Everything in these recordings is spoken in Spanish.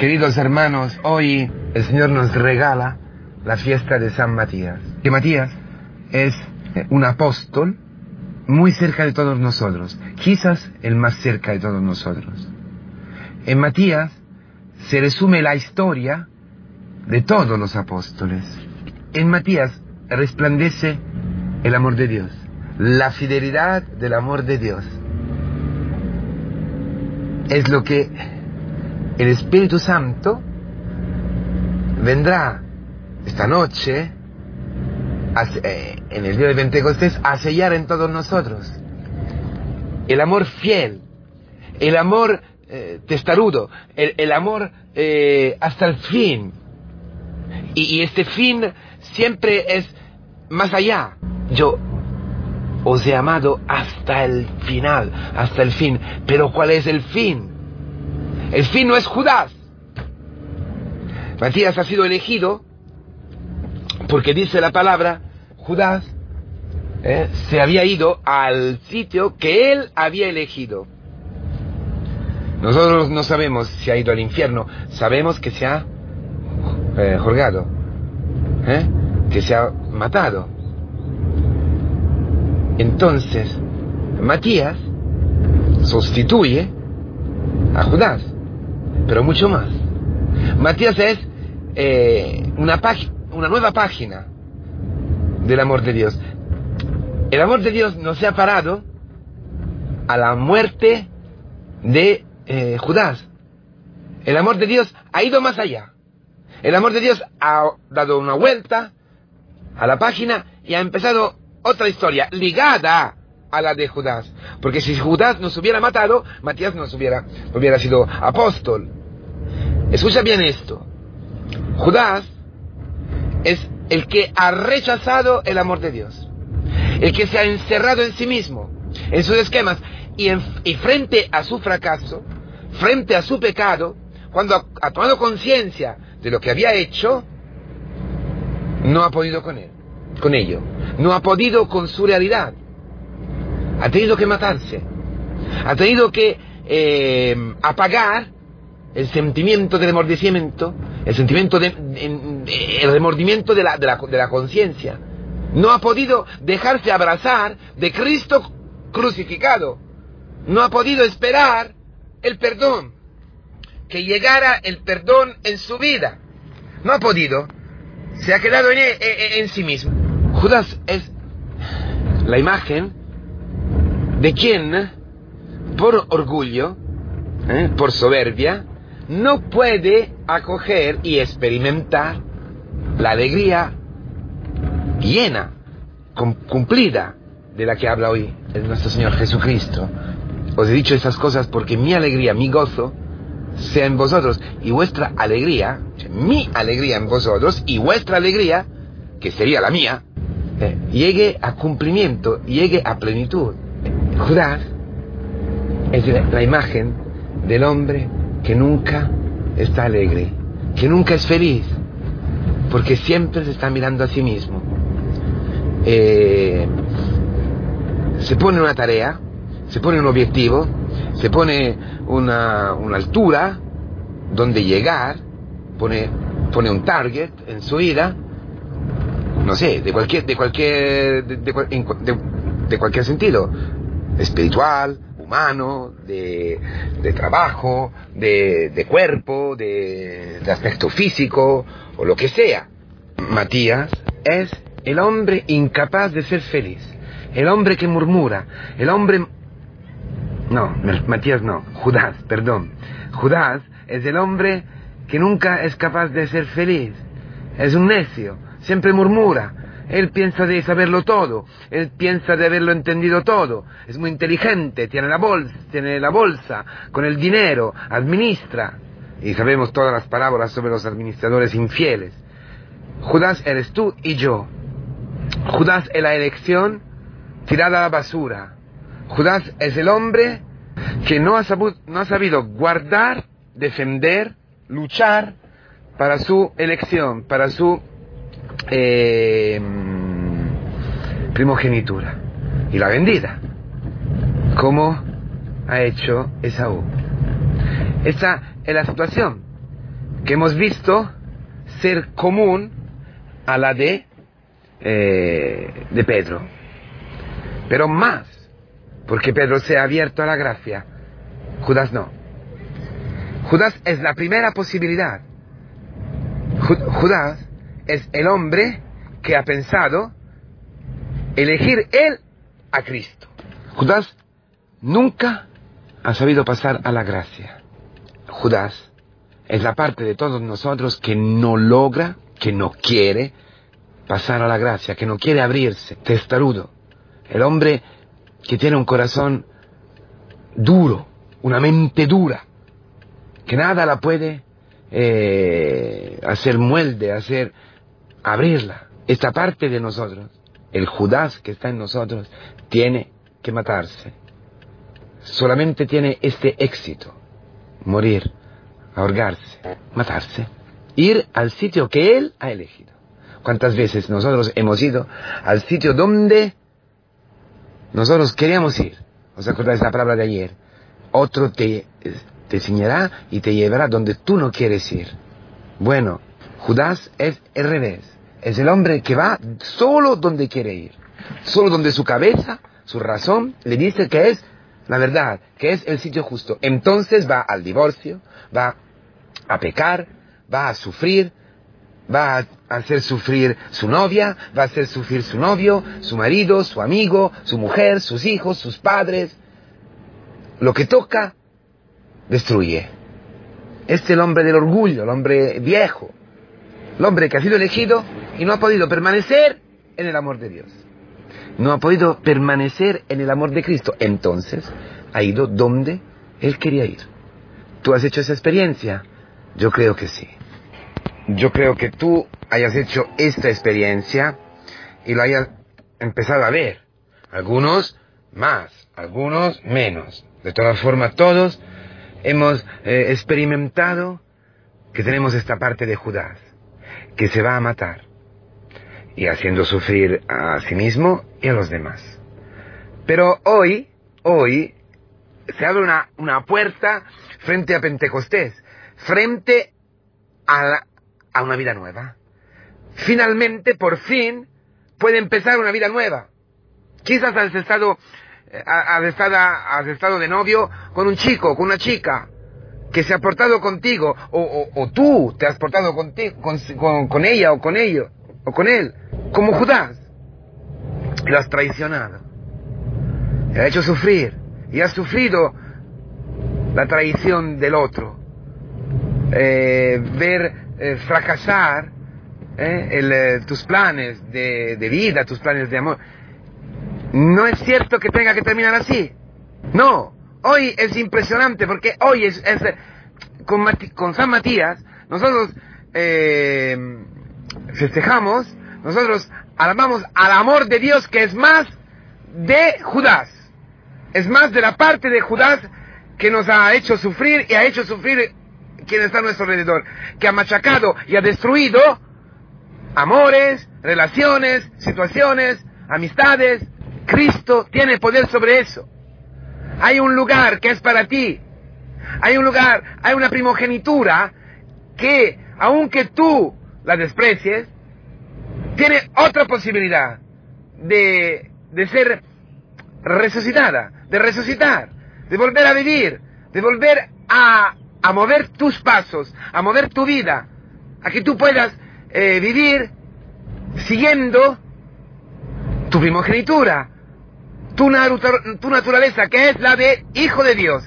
Queridos hermanos, hoy el Señor nos regala la fiesta de San Matías. Que Matías es un apóstol muy cerca de todos nosotros, quizás el más cerca de todos nosotros. En Matías se resume la historia de todos los apóstoles. En Matías resplandece el amor de Dios, la fidelidad del amor de Dios. Es lo que el Espíritu Santo vendrá esta noche, eh, en el día de Pentecostés, a sellar en todos nosotros. El amor fiel, el amor eh, testarudo, el, amor eh, hasta el fin. y este fin siempre es más allá. Yo os he amado hasta el final, hasta el fin. Pero ¿cuál es el fin? El fin no es Judas. Matías ha sido elegido porque dice la palabra, Judas eh, se había ido al sitio que él había elegido. Nosotros no sabemos si ha ido al infierno, sabemos que se ha eh, eh, que se ha matado. Entonces, Matías sustituye a Judas, pero mucho más. Matías es eh, una, una nueva página del amor de Dios. El amor de Dios no se ha parado a la muerte de eh, Judas. El amor de Dios ha ido más allá. El amor de Dios ha dado una vuelta a la página y ha empezado otra historia ligada a la de Judas. Porque si Judas nos hubiera matado, Matías nos hubiera, hubiera sido apóstol. Escucha bien esto. Judas es el que ha rechazado el amor de Dios. El que se ha encerrado en sí mismo, en sus esquemas. Y, frente a su fracaso, frente a su pecado, cuando ha tomado conciencia de lo que había hecho, no ha podido con él con ello. No ha podido con su realidad. Ha tenido que matarse. Ha tenido que eh, apagar el sentimiento de remordimiento, el sentimiento de, el remordimiento de la, de la, conciencia. No ha podido dejarse abrazar de Cristo crucificado. No ha podido esperar el perdón, que llegara el perdón en su vida. No ha podido. Se ha quedado en, en sí mismo. Judas es la imagen de quien, por orgullo, ¿eh? por soberbia, no puede acoger y experimentar la alegría llena, cumplida, de la que habla hoy el nuestro Señor Jesucristo. Os he dicho estas cosas porque mi alegría, mi gozo, sea en vosotros y vuestra alegría, mi alegría en vosotros y vuestra alegría, que sería la mía, eh, llegue a cumplimiento, llegue a plenitud. Judas es la imagen del hombre que nunca está alegre, que nunca es feliz, porque siempre se está mirando a sí mismo. Eh, se pone una tarea, se pone un objetivo, se pone una, una altura donde llegar, pone, pone un target en su vida, no sé, de cualquier, de cualquier, de, cualquier sentido, espiritual, humano, de, trabajo, de, cuerpo, de, aspecto físico, o lo que sea. Matías es el hombre incapaz de ser feliz, el hombre que murmura, el hombre... No, Matías no, Judas, perdón. Judas es el hombre que nunca es capaz de ser feliz. Es un necio, siempre murmura. Él piensa de saberlo todo, él piensa de haberlo entendido todo, es muy inteligente, tiene la bolsa, tiene la bolsa con el dinero, administra. Y sabemos todas las parábolas sobre los administradores infieles. Judas eres tú y yo. Judas es la elección tirada a la basura. Judas es el hombre que no ha, no ha sabido guardar, defender, luchar para su elección, para su eh, primogenitura y la vendida, como ha hecho Esaú. Esa es la situación. que hemos visto ser común a la de, eh, de Pedro. Pero más, porque Pedro se ha abierto a la gracia, Judas no. Judas es la primera posibilidad. Judas es el hombre que ha pensado elegir él a Cristo. Judas nunca ha sabido pasar a la gracia. Judas es la parte de todos nosotros que no logra, que no quiere pasar a la gracia, que no quiere abrirse, testarudo. El hombre que tiene un corazón duro, una mente dura, que nada la puede eh, hacer muelde, hacer abrirla. Esta parte de nosotros, el Judas que está en nosotros, tiene que matarse. Solamente tiene este éxito, morir, ahorgarse, matarse, ir al sitio que Él ha elegido. ¿Cuántas veces nosotros hemos ido al sitio donde nosotros queríamos ir? ¿Os acordáis la palabra de ayer? Otro te, te enseñará y te llevará donde tú no quieres ir. Bueno, Judas es el revés. Es el hombre que va solo donde quiere ir. Solo donde su cabeza, su razón, le dice que es la verdad, que es el sitio justo. Entonces va al divorcio, va a pecar, va a sufrir, va a hacer sufrir su novia, va a hacer sufrir su novio, su marido, su amigo, su mujer, sus hijos, sus padres. Lo que toca, destruye. Es el hombre del orgullo, el hombre viejo, el hombre que ha sido elegido y no ha podido permanecer en el amor de Dios. No ha podido permanecer en el amor de Cristo. Entonces ha ido donde él quería ir. ¿Tú has hecho esa experiencia? Yo creo que sí. Yo creo que tú hayas hecho esta experiencia y lo hayas empezado a ver. Algunos más, algunos menos. De todas formas, todos hemos eh, experimentado que tenemos esta parte de Judas, que se va a matar y haciendo sufrir a sí mismo y a los demás. Pero hoy, hoy, se abre una, una puerta frente a Pentecostés, frente a, a una vida nueva. Finalmente, por fin, puede empezar una vida nueva. Quizás has estado has estado, has estado de novio con un chico, con una chica, que se ha portado contigo, o, tú te has portado contigo, con, ella o con ello, o con él, como Judas. Lo has traicionado. Te ha hecho sufrir. Y has sufrido la traición del otro. Eh, ver eh, fracasar eh, el, tus planes de vida, tus planes de amor. No es cierto que tenga que terminar así. No. Hoy es impresionante porque hoy es, con, San Matías, nosotros eh, festejamos, nosotros alabamos al amor de Dios que es más de Judas. Es más de la parte de Judas que nos ha hecho sufrir y ha hecho sufrir quien está a nuestro alrededor, que ha machacado y ha destruido amores, relaciones, situaciones, amistades, Cristo tiene poder sobre eso. Hay un lugar que es para ti. Hay un lugar, hay una primogenitura que, aunque tú la desprecies, tiene otra posibilidad de, de ser resucitada, de resucitar, de volver a vivir, de volver a, a mover tus pasos, a mover tu vida, a que tú puedas eh, vivir siguiendo tu primogenitura, tu, naturaleza, que es la de hijo de Dios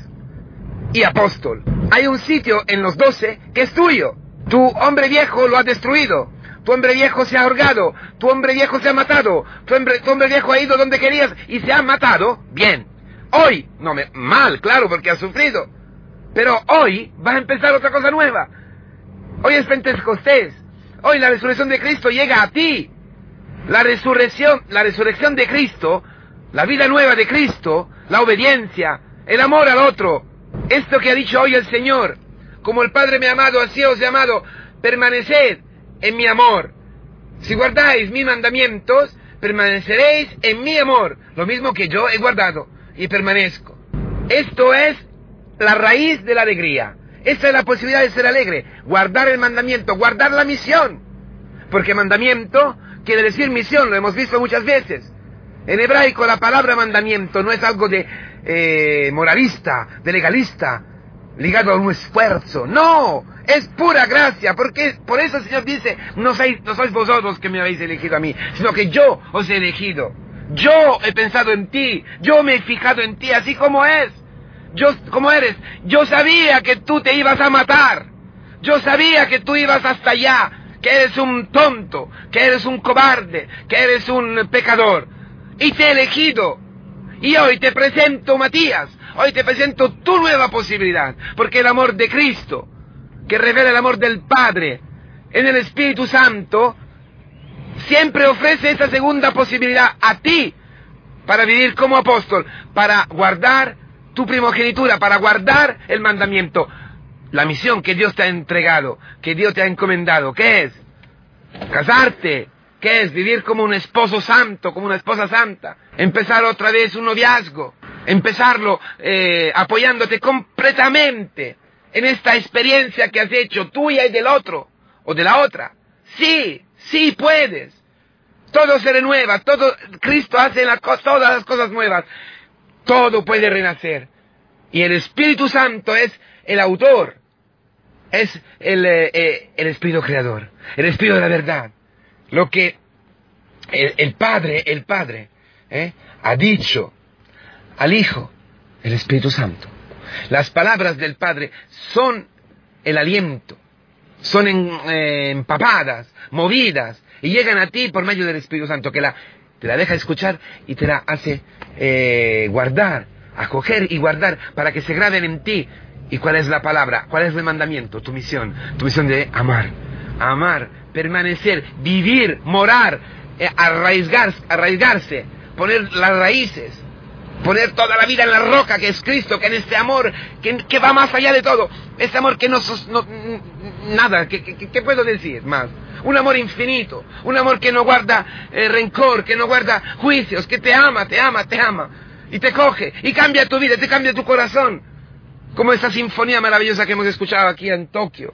y apóstol. Hay un sitio en los doce que es tuyo. Tu hombre viejo lo ha destruido. Tu hombre viejo se ha ahorgado. Tu hombre viejo se ha matado. Tu hombre, viejo ha ido donde querías y se ha matado. Bien. Hoy, no me, mal, claro, porque ha sufrido. Pero hoy va a empezar otra cosa nueva. Hoy es Pentecostés. Hoy la resurrección de Cristo llega a ti. La resurrección, la resurrección de Cristo la vida nueva de Cristo, la obediencia, el amor al otro. Esto que ha dicho hoy el Señor, como el Padre me ha amado, así os he amado, permaneced en mi amor. Si guardáis mis mandamientos, permaneceréis en mi amor, lo mismo que yo he guardado y permanezco. Esto es la raíz de la alegría. Esa es la posibilidad de ser alegre. Guardar el mandamiento, guardar la misión. Porque mandamiento quiere decir misión, lo hemos visto muchas veces. En hebraico la palabra mandamiento no es algo de eh, moralista, de legalista, ligado a un esfuerzo. No, es pura gracia, porque por eso el Señor dice, no sois, no sois vosotros que me habéis elegido a mí, sino que yo os he elegido. Yo he pensado en ti, yo me he fijado en ti, así como es. Yo, como eres, yo sabía que tú te ibas a matar. Yo sabía que tú ibas hasta allá, que eres un tonto, que eres un cobarde, que eres un pecador. Y te he elegido. Y hoy te presento, Matías, hoy te presento tu nueva posibilidad, porque el amor de Cristo, que revela el amor del Padre en el Espíritu Santo, siempre ofrece esa segunda posibilidad a ti para vivir como apóstol, para guardar tu primogenitura, para guardar el mandamiento, la misión que Dios te ha entregado, que Dios te ha encomendado. ¿Qué es? Casarte. ¿Qué es? Vivir como un esposo santo, como una esposa santa. Empezar otra vez un noviazgo. Empezarlo eh, apoyándote completamente en esta experiencia que has hecho tuya y del otro o de la otra. Sí, sí puedes. Todo se renueva, todo, Cristo hace todas las cosas nuevas. Todo puede renacer. Y el Espíritu Santo es el autor, es el, eh, eh, el Espíritu Creador, el Espíritu de la verdad. Lo que el, Padre, el Padre, eh, ha dicho al Hijo, el Espíritu Santo. Las palabras del Padre son el aliento, son empapadas, movidas, y llegan a ti por medio del Espíritu Santo, que la, te la deja escuchar y te la hace eh, guardar, acoger y guardar para que se graben en ti. ¿Y cuál es la palabra? ¿Cuál es el mandamiento? Tu misión. Tu misión de amar. Amar, permanecer, vivir, morar, eh, arraigarse, poner las raíces, poner toda la vida en la roca que es Cristo, que en este amor que, va más allá de todo, este amor que no, no nada, ¿qué puedo decir más? un amor infinito, un amor que no guarda eh, rencor, que no guarda juicios, que te ama, te ama, te ama, y te coge, y cambia tu vida, te cambia tu corazón, como esa sinfonía maravillosa que hemos escuchado aquí en Tokio.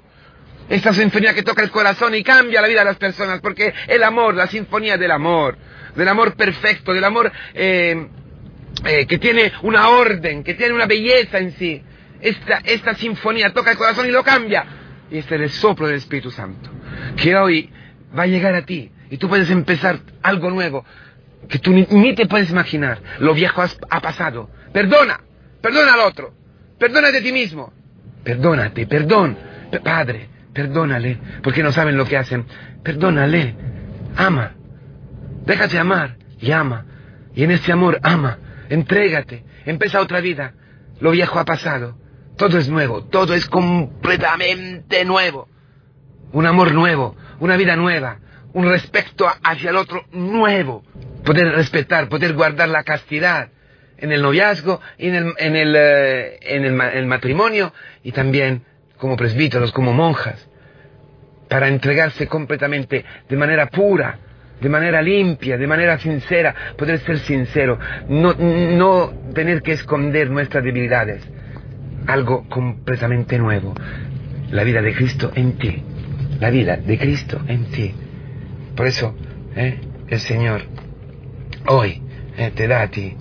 Esta sinfonía que toca el corazón y cambia la vida de las personas, porque el amor, la sinfonía del amor, del amor perfecto, del amor eh, eh, que tiene una orden, que tiene una belleza en sí. Esta, esta sinfonía toca el corazón y lo cambia. Y este es el soplo del Espíritu Santo que hoy va a llegar a ti y tú puedes empezar algo nuevo que tú ni, te puedes imaginar. Lo viejo ha pasado. Perdona, perdona al otro, perdónate a ti mismo, perdónate, perdón, Padre, perdónale, porque no saben lo que hacen. Perdónale, ama, déjate amar y ama. Y en ese amor ama, entrégate, empieza otra vida. Lo viejo ha pasado, todo es nuevo, todo es completamente nuevo. Un amor nuevo, una vida nueva, un respeto hacia el otro nuevo, poder respetar, poder guardar la castidad en el noviazgo, en el, en el, eh, en el, matrimonio y también como presbíteros, como monjas, para entregarse completamente de manera pura, de manera limpia, de manera sincera, poder ser sincero, no, no tener que esconder nuestras debilidades, algo completamente nuevo, la vida de Cristo en ti. La vida de Cristo en ti. Por eso eh, el Señor hoy eh, te da a ti,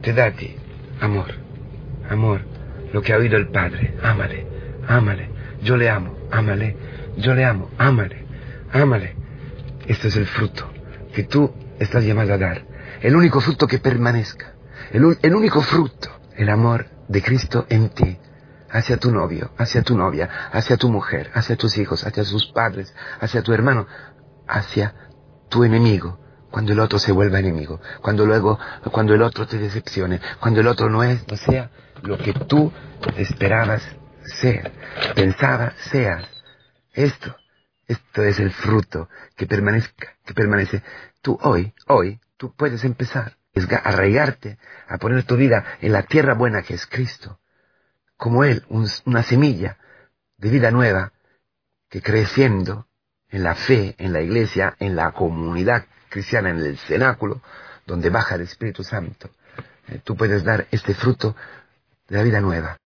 te da a ti amor, amor, lo que ha oído el Padre, ámale, ámale, yo le amo, ámale, yo le amo, ámale, ámale. Esto es el fruto que tú estás llamado a dar, el único fruto que permanezca, el, el único fruto, el amor de Cristo en ti hacia tu novio, hacia tu novia, hacia tu mujer, hacia tus hijos, hacia tus padres, hacia tu hermano, hacia tu enemigo, cuando el otro se vuelva enemigo, cuando luego, cuando el otro te decepcione, cuando el otro no es, no sea lo que tú esperabas ser, pensaba seas. Esto, esto es el fruto que permanezca, que permanece. Tú hoy, hoy, tú puedes empezar a arraigarte, a poner tu vida en la tierra buena que es Cristo como Él, una semilla de vida nueva que creciendo en la fe, en la iglesia, en la comunidad cristiana, en el cenáculo, donde baja el Espíritu Santo, eh, tú puedes dar este fruto de la vida nueva.